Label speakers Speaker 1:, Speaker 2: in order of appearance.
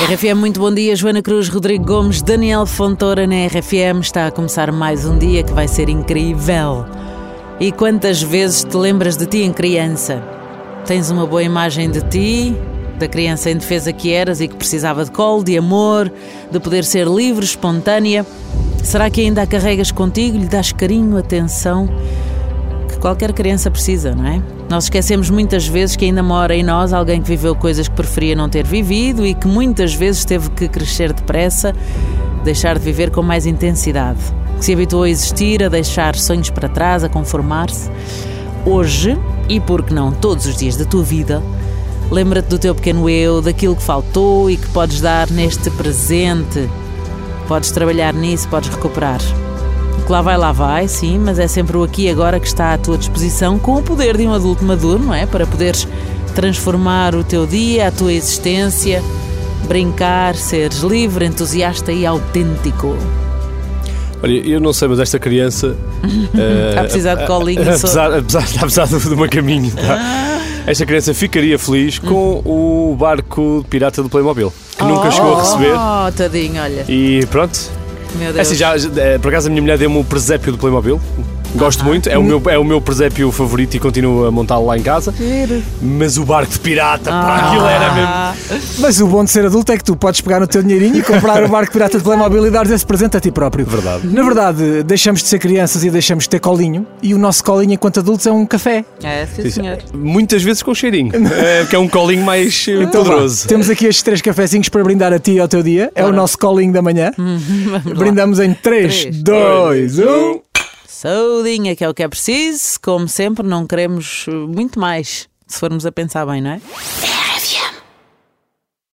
Speaker 1: RFM, muito bom dia. Joana Cruz, Rodrigo Gomes, Daniel Fontoura na RFM. Está a começar mais um dia que vai ser incrível. E quantas vezes te lembras de ti em criança? Tens uma boa imagem de ti, da criança indefesa que eras e que precisava de colo, de amor, de poder ser livre, espontânea. Será que ainda a carregas contigo, lhe dás carinho, atenção? Que qualquer criança precisa, não é? Nós esquecemos muitas vezes que ainda mora em nós alguém que viveu coisas que preferia não ter vivido e que muitas vezes teve que crescer depressa, deixar de viver com mais intensidade, que se habituou a existir, a deixar sonhos para trás, a conformar-se. Hoje, e por que não todos os dias da tua vida, lembra-te do teu pequeno eu, daquilo que faltou e que podes dar neste presente. Podes trabalhar nisso, podes recuperar. O que lá vai, lá vai, sim, mas é sempre o aqui e agora que está à tua disposição, com o poder de um adulto maduro, não é? Para poderes transformar o teu dia, a tua existência, brincar, seres livre, entusiasta e autêntico.
Speaker 2: Olha, eu não sei, mas esta criança.
Speaker 1: Está a precisar de colinho. só.
Speaker 2: apesar, apesar, está a precisar de de uma caminho. tá? Esta criança ficaria feliz com o barco pirata do Playmobil, que nunca chegou a receber.
Speaker 1: Oh, tadinho, olha.
Speaker 2: E pronto.
Speaker 1: Meu
Speaker 2: É
Speaker 1: Deus.
Speaker 2: assim, já, é, por acaso a minha mulher deu-me o presépio do Playmobil. Gosto
Speaker 1: Ah.
Speaker 2: muito, é o, meu, é o meu presépio favorito e continuo a montá-lo lá em casa. Mas o barco de pirata, pá, aquilo era mesmo.
Speaker 1: Ah,
Speaker 3: Mas o bom de ser adulto é que tu podes pegar no teu dinheirinho e comprar o barco pirata de Playmobil e dar esse presente a ti próprio.
Speaker 2: Verdade.
Speaker 3: Na verdade, deixamos de ser crianças e deixamos de ter colinho. E o nosso colinho enquanto adultos é um café.
Speaker 1: É, sim, senhor.
Speaker 2: Muitas vezes com cheirinho, é, que é um colinho mais eh,
Speaker 3: Então vá,
Speaker 2: poderoso.
Speaker 3: Temos aqui estes três cafezinhos para brindar a ti e ao teu dia. É o nosso colinho da manhã. Brindamos em 3,
Speaker 1: Três,
Speaker 3: 2, 1.
Speaker 1: Saudinha, que é o que é preciso. Como sempre, não queremos muito mais. Se formos a pensar bem, não é?